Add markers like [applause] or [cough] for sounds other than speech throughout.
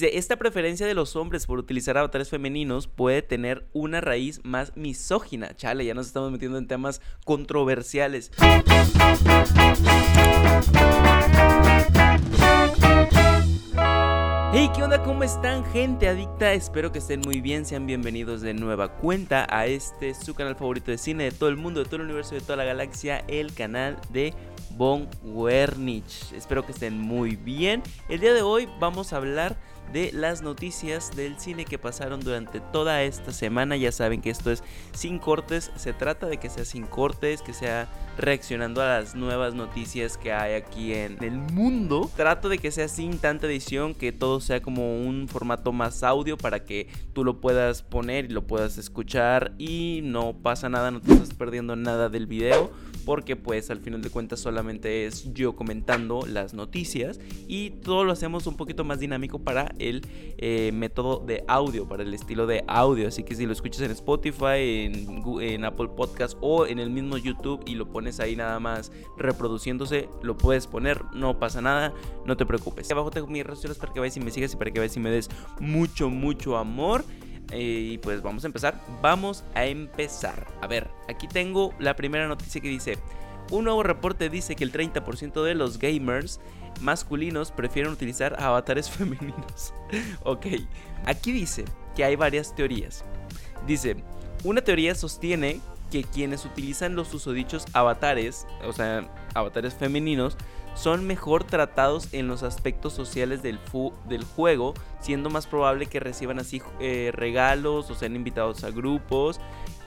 Esta preferencia de los hombres por utilizar avatares femeninos puede tener una raíz más misógina. Chale, ya nos estamos metiendo en temas controversiales. Hey, ¿qué onda? ¿Cómo están, gente adicta? Espero que estén muy bien. Sean bienvenidos de nueva cuenta a este su canal favorito de cine de todo el mundo, de todo el universo, de toda la galaxia, el canal de Von Wernich. Espero que estén muy bien. El día de hoy vamos a hablar de las noticias del cine que pasaron durante toda esta semana. Ya saben que esto es sin cortes, se trata de que sea sin cortes, que sea reaccionando a las nuevas noticias que hay aquí en el mundo. Trato de que sea sin tanta edición, que todo sea como un formato más audio para que tú lo puedas poner y lo puedas escuchar y no pasa nada, no te estás perdiendo nada del video porque pues al final de cuentas solamente es yo comentando las noticias y todo lo hacemos un poquito más dinámico para el eh, método de audio, para el estilo de audio. Así que si lo escuchas en Spotify, en, Apple Podcast o en el mismo YouTube y lo pones ahí nada más reproduciéndose, lo puedes poner, no pasa nada, no te preocupes. Abajo tengo mis redes sociales para que vayas y me sigas y para que vayas y me des mucho, mucho amor. Eh, y pues vamos a empezar. Vamos a empezar. A ver, aquí tengo la primera noticia que dice, un nuevo reporte dice que el 30% de los gamers masculinos prefieren utilizar avatares [laughs] femeninos. ok, aquí dice que hay varias teorías. Dice, una teoría sostiene que quienes utilizan los susodichos avatares, o sea, avatares femeninos, son mejor tratados en los aspectos sociales del, del juego, siendo más probable que reciban así eh, regalos o sean invitados a grupos.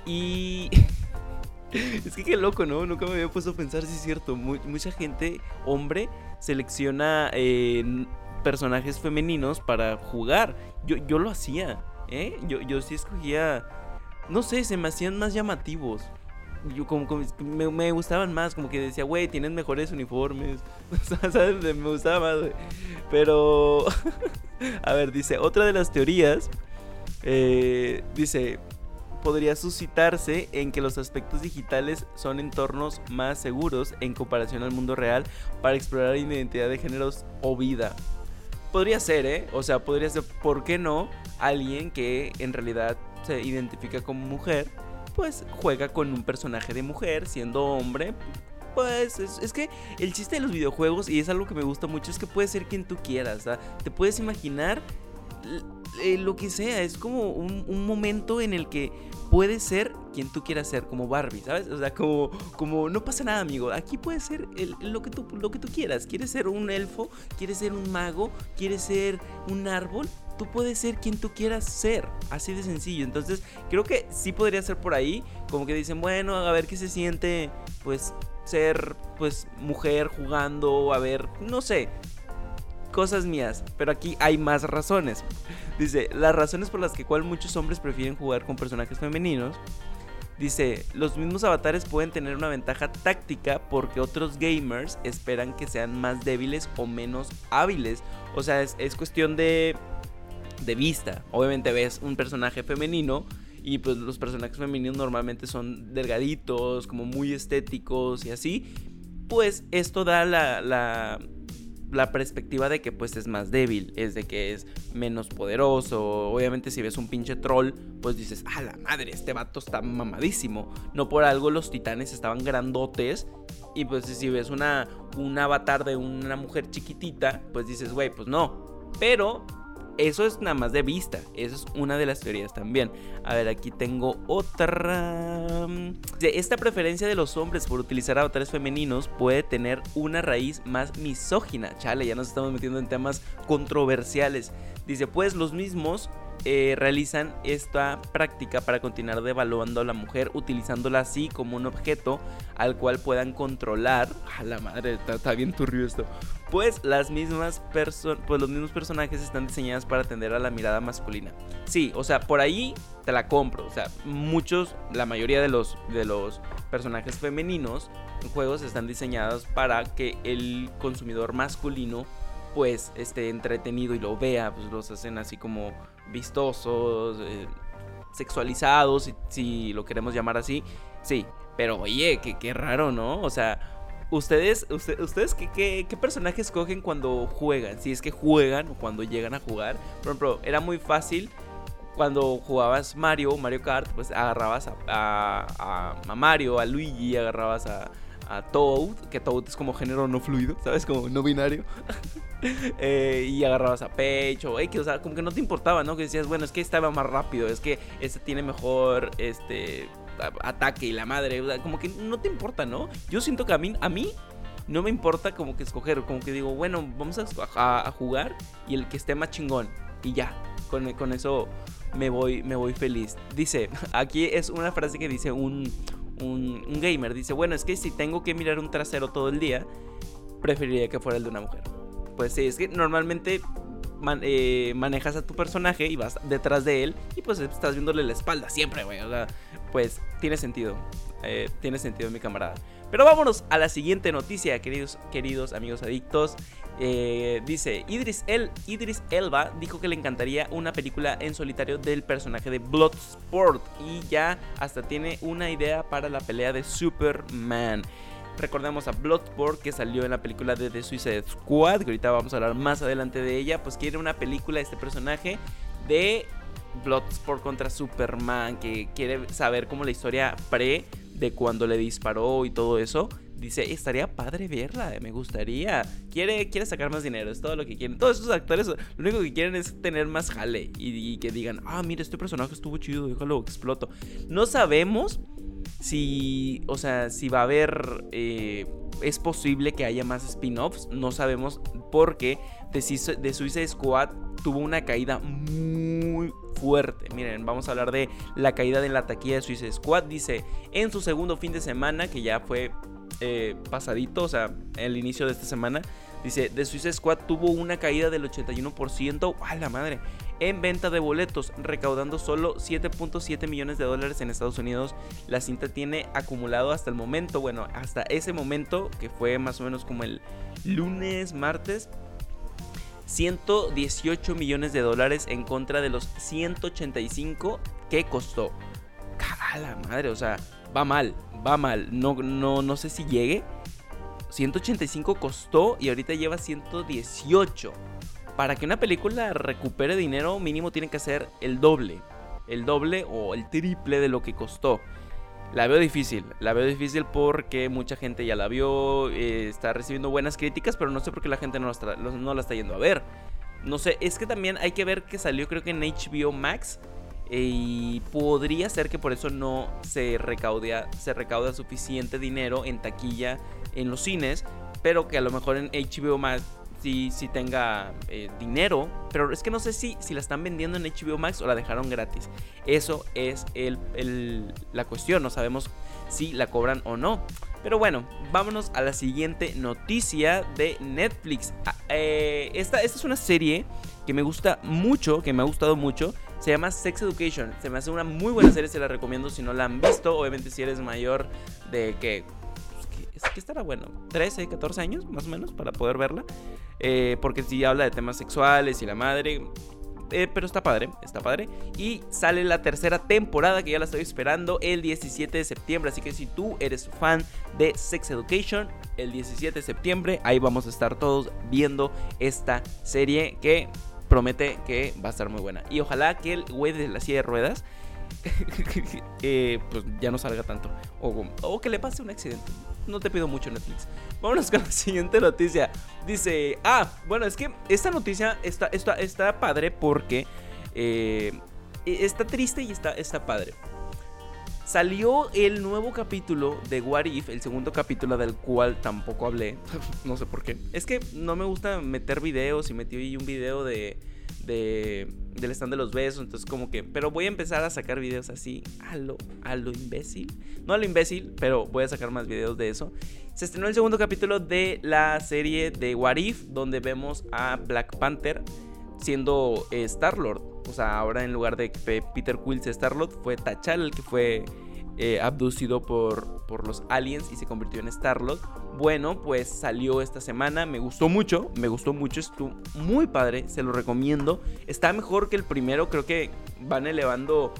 Y... [laughs] es que qué loco, ¿no? Nunca me había puesto a pensar si es cierto. mucha gente, hombre, selecciona eh, personajes femeninos para jugar. Yo, yo lo hacía, ¿eh? Yo, yo sí escogía... No sé, se me hacían más llamativos yo como, me, gustaban más, como que decía, güey, tienen mejores uniformes. [laughs] Me gustaba más, Pero, [laughs] a ver, dice, otra de las teorías, eh, dice, podría suscitarse en que los aspectos digitales son entornos más seguros en comparación al mundo real para explorar identidad de géneros o vida. Podría ser, ¿eh? O sea, podría ser, ¿por qué no? Alguien que en realidad se identifica como mujer pues juega con un personaje de mujer siendo hombre. Pues es, que el chiste de los videojuegos, y es algo que me gusta mucho, es que puede ser quien tú quieras. Te puedes imaginar eh, lo que sea. Es como un, momento en el que puedes ser quien tú quieras ser, como Barbie, ¿sabes? O sea, como, como no pasa nada, amigo. Aquí puedes ser lo, que tú, lo que tú quieras. ¿Quieres ser un elfo? ¿Quieres ser un mago? ¿Quieres ser un árbol? tú puedes ser quien tú quieras ser. Así de sencillo. Entonces, creo que sí podría ser por ahí. Como que dicen, bueno, a ver qué se siente, pues, ser, pues, mujer jugando. A ver, no sé. Cosas mías. Pero aquí hay más razones. Dice, las razones por las que cual muchos hombres prefieren jugar con personajes femeninos. Dice, los mismos avatares pueden tener una ventaja táctica porque otros gamers esperan que sean más débiles o menos hábiles. O sea, es cuestión de de vista. Obviamente ves un personaje femenino y pues los personajes femeninos normalmente son delgaditos, como muy estéticos y así. Pues esto da la, la, la perspectiva de que pues es más débil, es de que es menos poderoso. Obviamente si ves un pinche troll, pues dices, ah, la madre, este vato está mamadísimo. No por algo los titanes estaban grandotes. Y pues si ves una, un avatar de una mujer chiquitita, pues dices, güey, pues no. Pero eso es nada más de vista. Eso es una de las teorías también. A ver, aquí tengo otra. Esta preferencia de los hombres por utilizar avatares femeninos puede tener una raíz más misógina. Chale, ya nos estamos metiendo en temas controversiales. Dice, pues los mismos eh, realizan esta práctica para continuar devaluando a la mujer utilizándola así como un objeto al cual puedan controlar. [laughs] A la madre, está, bien turbio esto. Pues las mismas personas, pues los mismos personajes están diseñados para atender a la mirada masculina. Sí, o sea, por ahí te la compro. O sea, muchos, la mayoría de los, de los personajes femeninos en juegos están diseñados para que el consumidor masculino pues esté entretenido y lo vea, pues los hacen así como vistosos, eh, sexualizados, si, lo queremos llamar así. Sí, pero oye, qué, qué raro, ¿no? O sea, ¿Ustedes, ustedes qué, qué, qué personaje escogen cuando juegan? Si es que juegan o cuando llegan a jugar. Por ejemplo, era muy fácil cuando jugabas Mario, Mario Kart, pues agarrabas a, a, Mario, a Luigi, agarrabas a, a, Toad, que Toad es como género no fluido, ¿sabes? Como no binario. [laughs] Eh, y agarrabas a Peach o X, o sea, como que no te importaba, ¿no? Que decías, bueno, es que estaba más rápido, es que este tiene mejor, este, ataque y la madre, como que no te importa, ¿no? Yo siento que a mí, a mí no me importa como que escoger, como que digo, bueno, vamos a, jugar y el que esté más chingón y ya, con, con eso me voy, me voy feliz. Dice, [laughs] aquí es una frase que dice un, un, gamer, dice, bueno, es que si tengo que mirar un trasero todo el día, preferiría que fuera el de una mujer. Pues sí, es que normalmente eh, manejas a tu personaje y vas detrás de él y pues estás viéndole la espalda siempre, güey. O sea, pues tiene sentido. Eh, tiene sentido, mi camarada. Pero vámonos a la siguiente noticia, queridos, queridos amigos adictos. Eh, dice, Idris, El, Idris Elba dijo que le encantaría una película en solitario del personaje de Bloodsport y ya hasta tiene una idea para la pelea de Superman. Recordemos a Bloodsport que salió en la película de The Suicide Squad, que ahorita vamos a hablar más adelante de ella, pues quiere una película de este personaje de Bloodsport contra Superman, que quiere saber cómo la historia pre de cuando le disparó y todo eso. Dice, estaría padre verla, me gustaría. Quiere, quiere sacar más dinero, es todo lo que quieren. Todos esos actores lo único que quieren es tener más jale y, que digan, ah, mira, este personaje estuvo chido, déjalo exploto. No sabemos si, o sea, si va a haber, eh, es posible que haya más spin-offs, no sabemos porque de, de Suicide Squad tuvo una caída muy fuerte. Miren, vamos a hablar de la caída de la taquilla de Suicide Squad. Dice, en su segundo fin de semana, que ya fue eh, pasadito, o sea, el inicio de esta semana, dice, The Suicide Squad tuvo una caída del 81%, ¡a la madre! En venta de boletos, recaudando solo 7.7 millones de dólares en Estados Unidos. La cinta tiene acumulado hasta el momento, bueno, hasta ese momento, que fue más o menos como el lunes, martes, 118 millones de dólares en contra de los 185 que costó. ¡A la madre! O sea, va mal, va mal. No, no, no sé si llegue. 185 costó y ahorita lleva 118. Para que una película recupere dinero, mínimo tiene que ser el doble. El doble o el triple de lo que costó. La veo difícil, la veo difícil porque mucha gente ya la vio, eh, está recibiendo buenas críticas, pero no sé por qué la gente no la, no la está yendo a ver. No sé, es que también hay que ver que salió creo que en HBO Max y podría ser que por eso no se recauda, se recauda suficiente dinero en taquilla en los cines, pero que a lo mejor en HBO Max si, tenga eh, dinero. Pero es que no sé si, si la están vendiendo en HBO Max o la dejaron gratis. Eso es el, la cuestión. No sabemos si la cobran o no. Pero bueno, vámonos a la siguiente noticia de Netflix. Ah, eh, esta, esta es una serie que me gusta mucho, que me ha gustado mucho. Se llama Sex Education. Se me hace una muy buena serie, se la recomiendo si no la han visto. Obviamente si eres mayor de que que estará bueno, 13, 14 años más o menos para poder verla. Eh, porque si habla de temas sexuales y la madre. Eh, pero está padre, está padre. Y sale la tercera temporada que ya la estoy esperando el 17 de septiembre. Así que si tú eres fan de Sex Education, el 17 de septiembre ahí vamos a estar todos viendo esta serie que promete que va a estar muy buena. Y ojalá que el güey de la silla de ruedas [laughs] eh, pues ya no salga tanto. O, o que le pase un accidente no te pido mucho Netflix. Vámonos con la [laughs] siguiente noticia. Dice, ah, bueno, es que esta noticia está, está, está padre porque eh, está triste y está, está padre. Salió el nuevo capítulo de What If, el segundo capítulo del cual tampoco hablé. [laughs] no sé por qué. Es que no me gusta meter videos y metí ahí un video de de, del stand de los besos. Entonces, como que, pero voy a empezar a sacar videos así a lo, a lo imbécil. No a lo imbécil, pero voy a sacar más videos de eso. Se estrenó el segundo capítulo de la serie de What If, donde vemos a Black Panther siendo Star-Lord. O sea, ahora en lugar de Peter Quill sea Star-Lord, fue T'Challa el que fue eh, abducido por, por los aliens y se convirtió en Star-Lord. Bueno, pues salió esta semana, me gustó mucho, me gustó mucho, estuvo muy padre, se lo recomiendo. Está mejor que el primero, creo que van elevando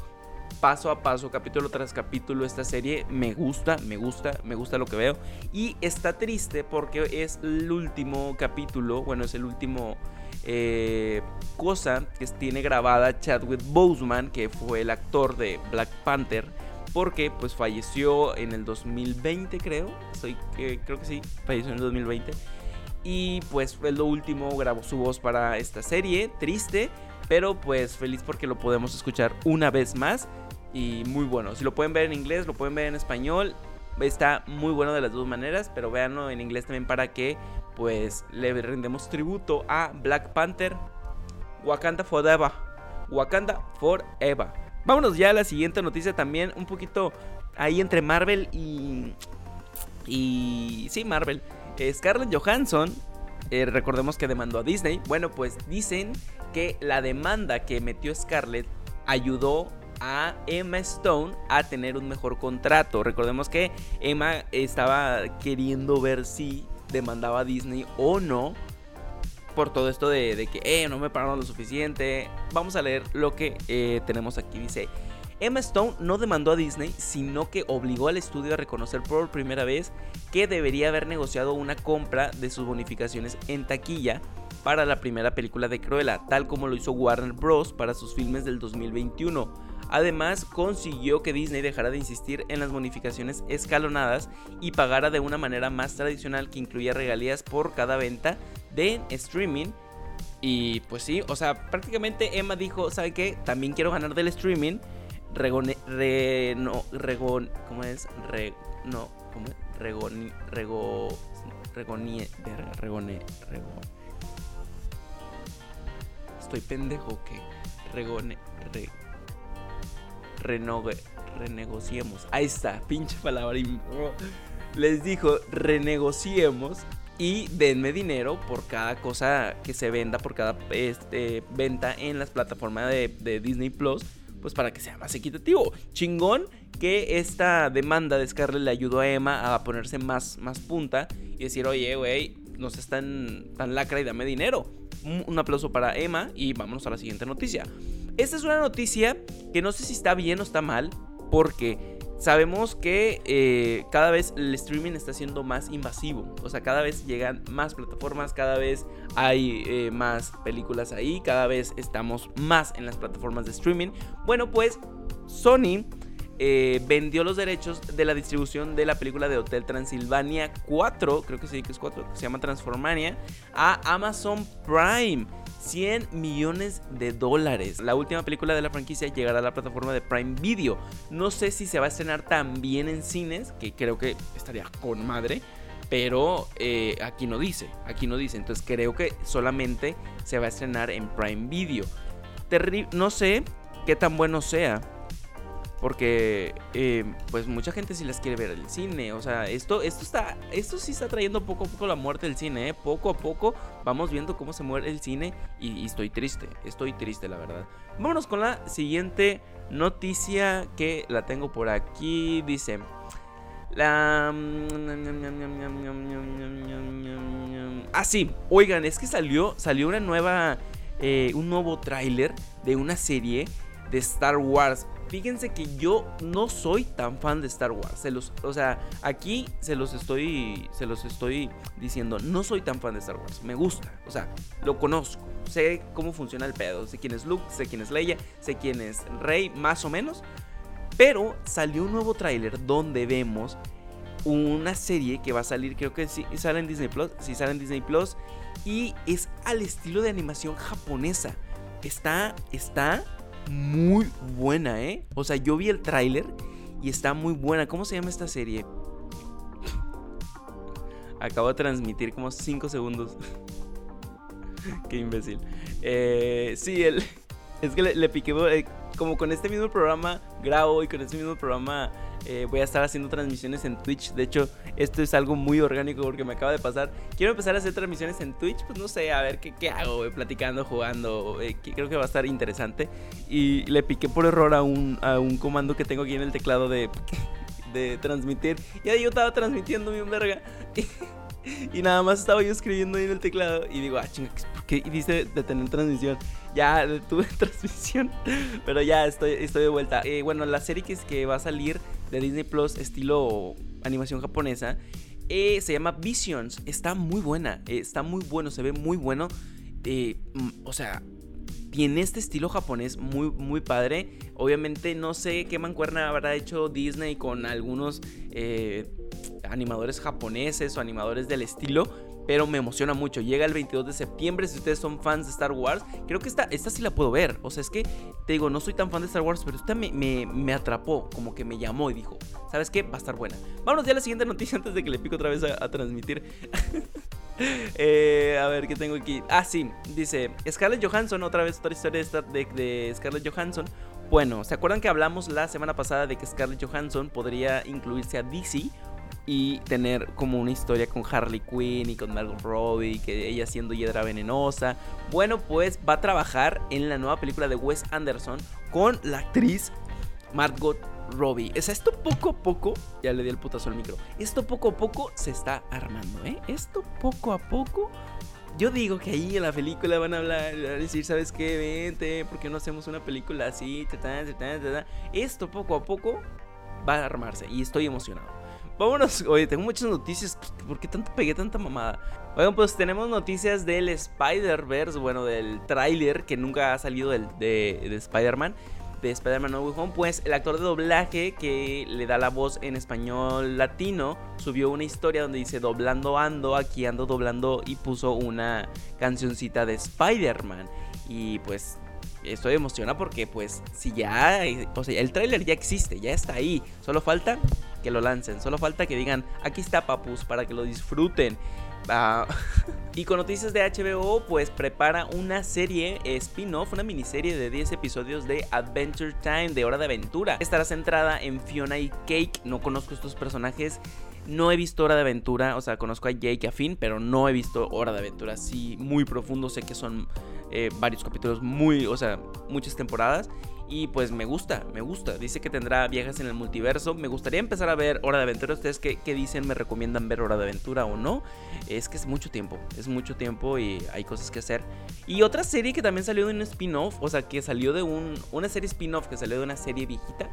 paso a paso, capítulo tras capítulo esta serie. Me gusta, me gusta, me gusta lo que veo. Y está triste porque es el último capítulo, bueno, es el último eh, cosa que tiene grabada Chadwick Boseman, que fue el actor de Black Panther. Porque pues falleció en el 2020 creo. Soy, creo que sí, falleció en el 2020. Y pues fue lo último, grabó su voz para esta serie, triste, pero pues feliz porque lo podemos escuchar una vez más y muy bueno. Si lo pueden ver en inglés, lo pueden ver en español, está muy bueno de las dos maneras, pero véanlo en inglés también para que pues le rendemos tributo a Black Panther, Wakanda Forever, Wakanda Forever. Vámonos ya a la siguiente noticia también, un poquito ahí entre Marvel y... Y... Sí, Marvel. Scarlett Johansson, eh, recordemos que demandó a Disney. Bueno, pues dicen que la demanda que metió Scarlett ayudó a Emma Stone a tener un mejor contrato. Recordemos que Emma estaba queriendo ver si demandaba a Disney o no. Por todo esto de, que eh, no me pagaron lo suficiente. Vamos a leer lo que eh, tenemos aquí. Dice, Emma Stone no demandó a Disney, sino que obligó al estudio a reconocer por primera vez que debería haber negociado una compra de sus bonificaciones en taquilla para la primera película de Cruella, tal como lo hizo Warner Bros. para sus filmes del 2021. Además, consiguió que Disney dejara de insistir en las bonificaciones escalonadas y pagara de una manera más tradicional que incluía regalías por cada venta de streaming. Y pues sí, o sea, prácticamente Emma dijo, ¿sabe qué? También quiero ganar del streaming Regone, re, no, ¿cómo es? Re, no, ¿cómo es? Regoni, rego, regonie, regone, rego. Estoy pendejo que regone, re, renogue, renegociemos. Ahí está, pinche palabra. Les dijo, renegociemos y denme dinero por cada cosa que se venda, por cada este, venta en las plataformas de, Disney Plus pues para que sea más equitativo. Chingón que esta demanda de Scarlett le ayudó a Emma a ponerse más, más punta y decir, oye, güey, no seas tan, tan lacra y dame dinero. Un, aplauso para Emma y vámonos a la siguiente noticia. Esta es una noticia que no sé si está bien o está mal, porque sabemos que eh, cada vez el streaming está siendo más invasivo. O sea, cada vez llegan más plataformas, cada vez hay eh, más películas ahí, cada vez estamos más en las plataformas de streaming. Bueno, pues Sony eh, vendió los derechos de la distribución de la película de Hotel Transilvania 4, creo que sí que es 4, que se llama Transformania, a Amazon Prime. 100 millones de dólares. La última película de la franquicia llegará a la plataforma de Prime Video. No sé si se va a estrenar también en cines, que creo que estaría con madre. Pero eh, aquí no dice, aquí no dice. Entonces creo que solamente se va a estrenar en Prime Video. no sé qué tan bueno sea. Porque eh, pues mucha gente sí las quiere ver el cine. O sea, esto, esto está. Esto sí está trayendo poco a poco la muerte del cine. ¿eh? Poco a poco vamos viendo cómo se muere el cine. Y, estoy triste. Estoy triste, la verdad. Vámonos con la siguiente noticia que la tengo por aquí. Dice. La. Ah, sí. Oigan, es que salió. Salió una nueva. un nuevo tráiler de una serie de Star Wars. Fíjense que yo no soy tan fan de Star Wars. O sea, aquí se los estoy se los estoy diciendo, no soy tan fan de Star Wars. Me gusta, o sea, lo conozco. Sé cómo funciona el pedo, sé quién es Luke, sé quién es Leia, sé quién es Rey, más o menos. Pero salió un nuevo tráiler donde vemos una serie que va a salir, creo que sí sale en Disney Plus, sí sale en Disney Plus y es al estilo de animación japonesa. Está está muy buena, ¿eh? O sea, yo vi el tráiler y está muy buena. ¿Cómo se llama esta serie? Acabo de transmitir como 5 segundos. [laughs] Qué imbécil. Eh, sí, el, [laughs] es que le, piqué. Eh, como con este mismo programa grabo y con este mismo programa eh, voy a estar haciendo transmisiones en Twitch. De hecho, esto es algo muy orgánico porque me acaba de pasar. Quiero empezar a hacer transmisiones en Twitch. Pues no sé, a ver qué, qué hago, platicando, jugando. Eh, creo que va a estar interesante. Y le piqué por error a un, a un comando que tengo aquí en el teclado de, [laughs] de transmitir. Y ahí yo estaba transmitiendo mi verga. [laughs] [laughs] Y, nada más estaba yo escribiendo ahí en el teclado. Y digo, ah, chinga, que dice detener transmisión. Ya [laughs] detuve [laughs] transmisión, pero ya estoy, estoy de vuelta. Eh, bueno, la serie que, es que va a salir de Disney Plus, estilo animación japonesa, eh, se llama Visions. Está muy buena, eh, está muy bueno, se ve muy bueno. Mm, o sea, tiene este estilo japonés muy, muy padre. Obviamente no sé qué mancuerna habrá hecho Disney con algunos animadores japoneses o animadores del estilo pero me emociona mucho. Llega el 22 de septiembre, si ustedes son fans de Star Wars, creo que esta, esta sí la puedo ver. O sea, es que, te digo, no soy tan fan de Star Wars, pero esta me, me, atrapó, como que me llamó y dijo, ¿sabes qué? Va a estar buena. Vámonos ya a la siguiente noticia antes de que le pico otra vez a, transmitir. [laughs] Eh, a ver, ¿qué tengo aquí? Ah, sí, dice Scarlett Johansson, otra vez otra historia de, de Scarlett Johansson. Bueno, ¿se acuerdan que hablamos la semana pasada de que Scarlett Johansson podría incluirse a DC? Y tener como una historia con Harley Quinn y con Margot Robbie, que ella siendo hiedra venenosa. Bueno, pues va a trabajar en la nueva película de Wes Anderson con la actriz Margot Robbie. O sea, esto poco a poco, ya le di el putazo al micro, esto poco a poco se está armando, ¿eh? Esto poco a poco yo digo que ahí en la película van a hablar, van a decir, ¿sabes qué? Vente, ¿por qué no hacemos una película así? Esto poco a poco va a armarse y estoy emocionado. Vámonos. Oye, tengo muchas noticias. ¿Por qué tanto pegué tanta mamada? Oigan, pues tenemos noticias del Spider-Verse. Bueno, del tráiler que nunca ha salido del, de, de Spider-Man. De Spider-Man No Way Home. Pues el actor de doblaje que le da la voz en español latino subió una historia donde dice doblando ando. Aquí ando doblando. Y puso una cancioncita de Spider-Man. Y pues estoy emocionado porque pues si ya, o sea, el tráiler ya existe, ya está ahí, solo falta que lo lancen. Solo falta que digan, aquí está Papus, para que lo disfruten. Ah, [laughs] y con noticias de HBO, pues prepara una serie spin-off, una miniserie de 10 episodios de Adventure Time, de Hora de Aventura. Estará centrada en Fiona y Cake. No conozco estos personajes. No he visto Hora de Aventura, o sea, conozco a Jake y a Finn, pero no he visto Hora de Aventura así muy profundo. Sé que son eh, varios capítulos muy, o sea, muchas temporadas. Y pues me gusta, me gusta. Dice que tendrá viajes en el multiverso. Me gustaría empezar a ver Hora de Aventura. ¿Ustedes qué, dicen? ¿Me recomiendan ver Hora de Aventura o no? Es que es mucho tiempo. Es mucho tiempo y hay cosas que hacer. Y otra serie que también salió de un spin-off. O sea, que salió de un, una serie spin-off que salió de una serie viejita.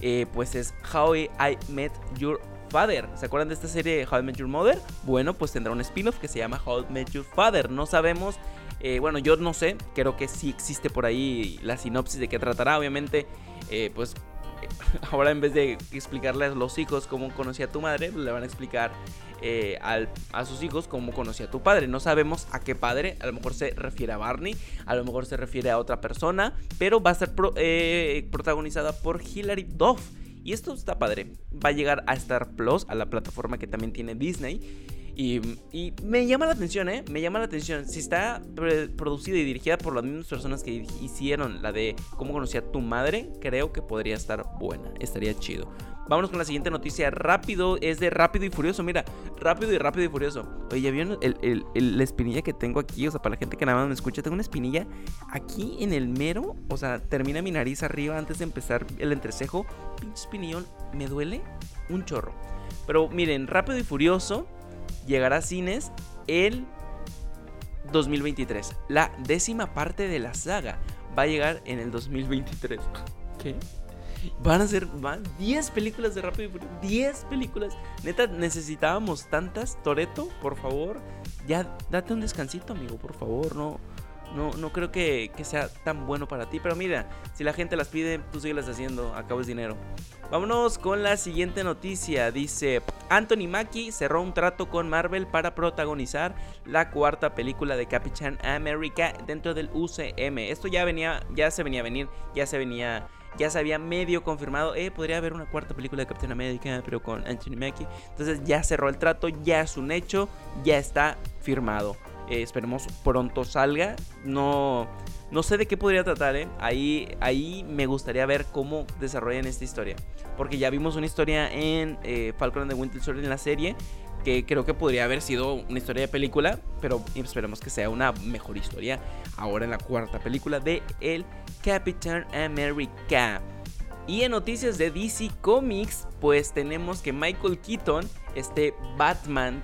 Eh, pues es How I Met Your Father. ¿Se acuerdan de esta serie How I Met Your Mother? Bueno, pues tendrá un spin-off que se llama How I Met Your Father. No sabemos eh, bueno, yo no sé, creo que sí existe por ahí la sinopsis de qué tratará. Obviamente, eh, pues [laughs] ahora en vez de explicarles a los hijos cómo conocía a tu madre, pues, le van a explicar eh, a sus hijos cómo conocía a tu padre. No sabemos a qué padre, a lo mejor se refiere a Barney, a lo mejor se refiere a otra persona, pero va a ser protagonizada por Hilary Duff. Y esto está padre. Va a llegar a Star Plus, a la plataforma que también tiene Disney. Y, me llama la atención, ¿eh? Me llama la atención. Si está producida y dirigida por las mismas personas que hicieron la de cómo conocía a tu madre, creo que podría estar buena. Estaría chido. Vámonos con la siguiente noticia. Rápido, es de Rápido y Furioso. Mira, Rápido y Rápido y Furioso. Oye, ¿ya vieron el, la espinilla que tengo aquí? O sea, para la gente que nada más me escucha, tengo una espinilla aquí en el mero. O sea, termina mi nariz arriba antes de empezar el entrecejo. Pinche espinillón, me duele un chorro. Pero miren, Rápido y Furioso llegará a cines el 2023. La décima parte de la saga va a llegar en el 2023. ¿Qué? Van a ser 10 películas de Rápido y Furioso. 10 películas. Neta, necesitábamos tantas. Toreto, por favor. Ya date un descansito, amigo, por favor. No, no, no creo que, sea tan bueno para ti. Pero mira, si la gente las pide, tú síguelas haciendo. Acabas dinero. Vámonos con la siguiente noticia. Dice: Anthony Mackie cerró un trato con Marvel para protagonizar la cuarta película de Capitán America dentro del UCM. Esto ya venía, ya se venía a venir, ya se venía ya se había medio confirmado, eh, podría haber una cuarta película de Capitán América, pero con Anthony Mackie. Entonces ya cerró el trato, ya es un hecho, ya está firmado. Eh, esperemos pronto salga. No, no sé de qué podría tratar, ¿eh? Ahí, ahí me gustaría ver cómo desarrollan esta historia. Porque ya vimos una historia en eh, Falcon and the Winter Soldier en la serie. Que creo que podría haber sido una historia de película. Pero esperemos que sea una mejor historia. Ahora en la cuarta película de El Capitán America. Y en noticias de DC Comics, pues tenemos que Michael Keaton, este Batman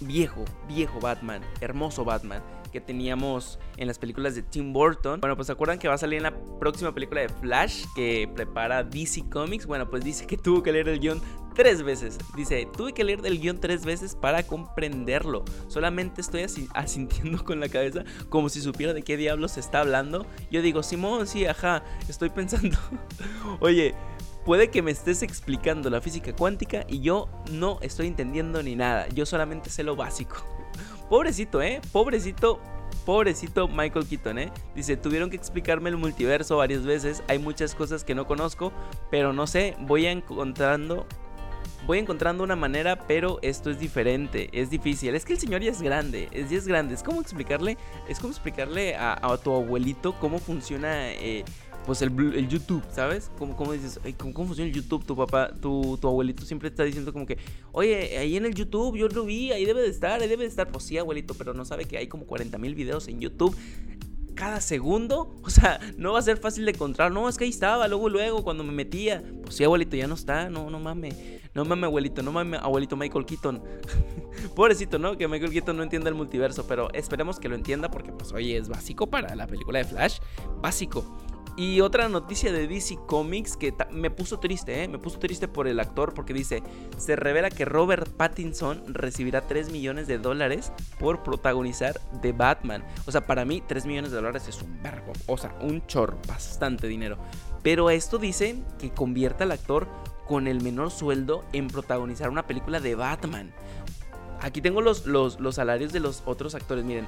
viejo, viejo Batman, hermoso Batman, que teníamos en las películas de Tim Burton. Bueno, pues se acuerdan que va a salir en la próxima película de Flash que prepara DC Comics. Bueno, pues dice que tuvo que leer el guion tres veces. Dice, tuve que leer el guion tres veces para comprenderlo. Solamente estoy asintiendo con la cabeza como si supiera de qué diablos se está hablando. Yo digo, Simón, sí, ajá, estoy pensando. [laughs] Oye, puede que me estés explicando la física cuántica y yo no estoy entendiendo ni nada. Yo solamente sé lo básico. Pobrecito, ¿eh? Pobrecito. Pobrecito Michael Keaton, ¿eh? Dice, tuvieron que explicarme el multiverso varias veces. Hay muchas cosas que no conozco, pero no sé, voy encontrando voy encontrando una manera, pero esto es diferente, es difícil. Es que el señor ya es grande, es, ya es grande. Es como explicarle, es como explicarle a, tu abuelito cómo funciona eh, pues el, YouTube, ¿sabes? Como, como dices, ¿cómo, funciona el YouTube? Tu papá, tu, tu, abuelito siempre está diciendo como que, oye, ahí en el YouTube yo lo vi, ahí debe de estar, ahí debe de estar. Pues sí, abuelito, pero no sabe que hay como 40 mil videos en YouTube cada segundo. [laughs] O sea, no va a ser fácil de encontrar. No, es que ahí estaba, luego, luego, cuando me metía. Pues sí, abuelito, ya no está. No, no mames. No mames, abuelito. No mames, abuelito Michael Keaton. [laughs] Pobrecito, ¿no? Que Michael Keaton no entienda el multiverso. Pero esperemos que lo entienda porque, pues, oye, es básico para la película de Flash. Básico. Y otra noticia de DC Comics que me puso triste, ¿eh? me puso triste por el actor porque dice, se revela que Robert Pattinson recibirá 3 millones de dólares por protagonizar The Batman. O sea, para mí 3 millones de dólares es un verbo, o sea, un chorro, bastante dinero. Pero esto dice que convierta al actor con el menor sueldo en protagonizar una película de Batman. Aquí tengo los, los, los salarios de los otros actores, miren.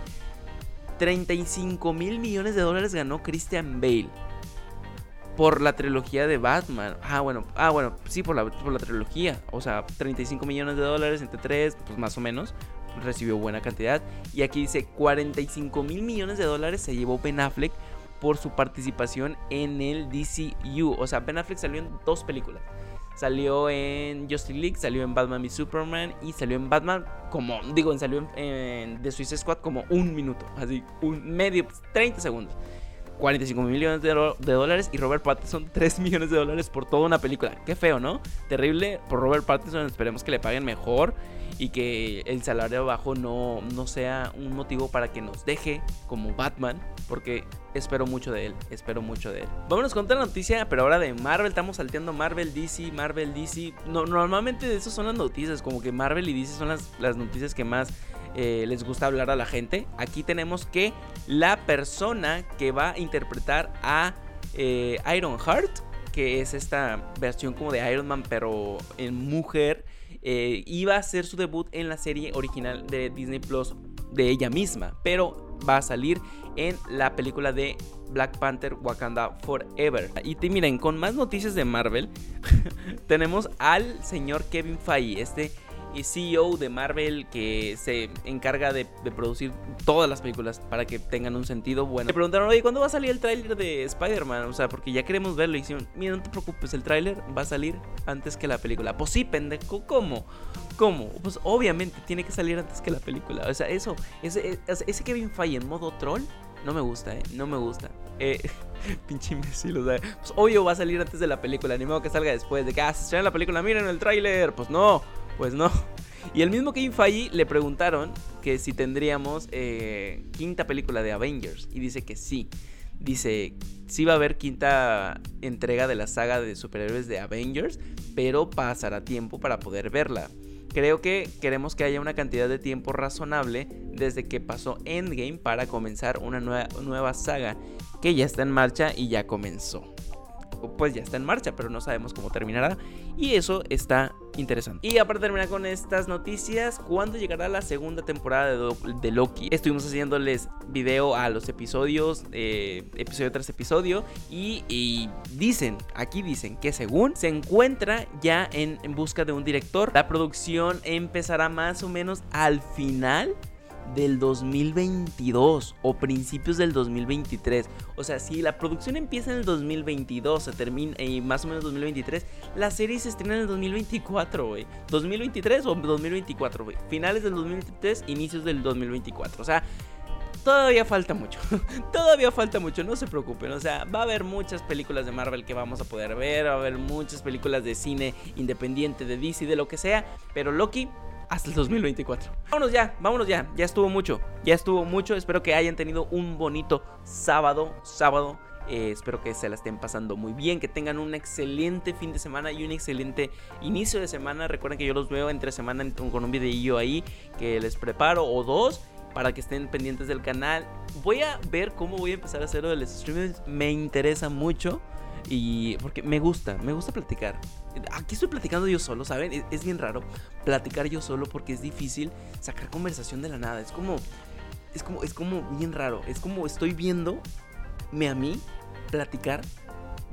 35 mil millones de dólares ganó Christian Bale por la trilogía de Batman. Ah, bueno, ah, bueno, sí, por la, por la trilogía. O sea, 35 millones de dólares entre tres, pues más o menos. Recibió buena cantidad. Y aquí dice 45 mil millones de dólares se llevó Ben Affleck por su participación en el DCU. O sea, Ben Affleck salió en dos películas. Salió en Justice League, salió en Batman v Superman y salió en Batman como, digo, salió en, The Suicide Squad como un minuto, así, un medio, 30 segundos. 45 millones de, dólares y Robert Pattinson [laughs] 3 millones de dólares por toda una película. Qué feo, ¿no? Terrible por Robert Pattinson. Esperemos que le paguen mejor y que el salario bajo no, no sea un motivo para que nos deje como Batman. Porque espero mucho de él, espero mucho de él. Vámonos con otra noticia, pero ahora de Marvel. Estamos salteando Marvel, DC, Marvel, DC. No, normalmente de eso son las noticias, como que Marvel y DC son las, las noticias que más eh, les gusta hablar a la gente. Aquí tenemos que la persona que va a interpretar a eh, Iron Heart, que es esta versión como de Iron Man, pero en mujer, eh, iba a hacer su debut en la serie original de Disney Plus de ella misma, pero va a salir en la película de Black Panther Wakanda Forever. Y te, miren, con más noticias de Marvel, [laughs] tenemos al señor Kevin Feige, este CEO de Marvel que se encarga de, producir todas las películas para que tengan un sentido bueno. Me preguntaron, oye, ¿cuándo va a salir el tráiler de Spider-Man? O sea, porque ya queremos verlo. Y dijeron, mira, no te preocupes, el tráiler va a salir antes que la película. Pues sí, pendejo, ¿cómo? ¿Cómo? Pues obviamente tiene que salir antes que la película. O sea, eso, ese, ese Kevin Feige en modo troll, no me gusta, ¿eh? No me gusta. Eh, [laughs] pinche imbécil, o sea, pues obvio va a salir antes de la película, ni modo que salga después de que, ah, se estrena la película, miren el tráiler, pues no. Pues no. Y el mismo Kevin Feige le preguntaron que si tendríamos eh, quinta película de Avengers. Y dice que sí. Dice, sí va a haber quinta entrega de la saga de superhéroes de Avengers, pero pasará tiempo para poder verla. Creo que queremos que haya una cantidad de tiempo razonable desde que pasó Endgame para comenzar una nueva, nueva saga que ya está en marcha y ya comenzó pues ya está en marcha, pero no sabemos cómo terminará. Y eso está interesante. Y para terminar con estas noticias, ¿cuándo llegará la segunda temporada de, Loki? Estuvimos haciéndoles video a los episodios, eh, episodio tras episodio, y, dicen, aquí dicen que según se encuentra ya en busca de un director, la producción empezará más o menos al final del 2022 o principios del 2023. O sea, si la producción empieza en el 2022, se termina y más o menos 2023, la serie se estrena en el 2024, güey. 2023 o 2024, güey. Finales del 2023, inicios del 2024. O sea, todavía falta mucho. [laughs] todavía falta mucho, no se preocupen. O sea, va a haber muchas películas de Marvel que vamos a poder ver. Va a haber muchas películas de cine independiente, de DC, de lo que sea. Pero Loki hasta el 2024. Vámonos ya, vámonos ya. Ya estuvo mucho. Ya estuvo mucho. Espero que hayan tenido un bonito sábado. Sábado. Eh, espero que se la estén pasando muy bien, que tengan un excelente fin de semana y un excelente inicio de semana. Recuerden que yo los veo entre semana con un videillo ahí que les preparo o dos para que estén pendientes del canal. Voy a ver cómo voy a empezar a hacer lo de los streamings. Me interesa mucho. Y porque me gusta, me gusta platicar. Aquí estoy platicando yo solo, ¿saben? Es, bien raro platicar yo solo porque es difícil sacar conversación de la nada. Es como, es como, es como bien raro. Es como estoy viéndome a mí platicar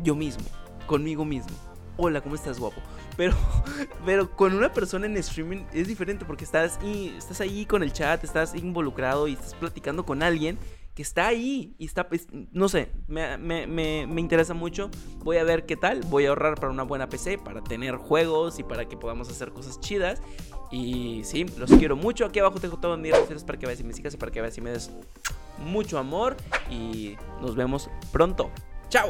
yo mismo, conmigo mismo. Hola, ¿cómo estás, guapo? Pero, [laughs] pero con una persona en streaming es diferente porque estás, y, estás ahí con el chat, estás involucrado y estás platicando con alguien que está ahí y está, pues, no sé, me, me, interesa mucho. Voy a ver qué tal, voy a ahorrar para una buena PC, para tener juegos y para que podamos hacer cosas chidas. Y sí, los quiero mucho. Aquí abajo tengo todo en mis redes para que veas y me sigas y para que veas y me des mucho amor. Y nos vemos pronto. ¡Chao!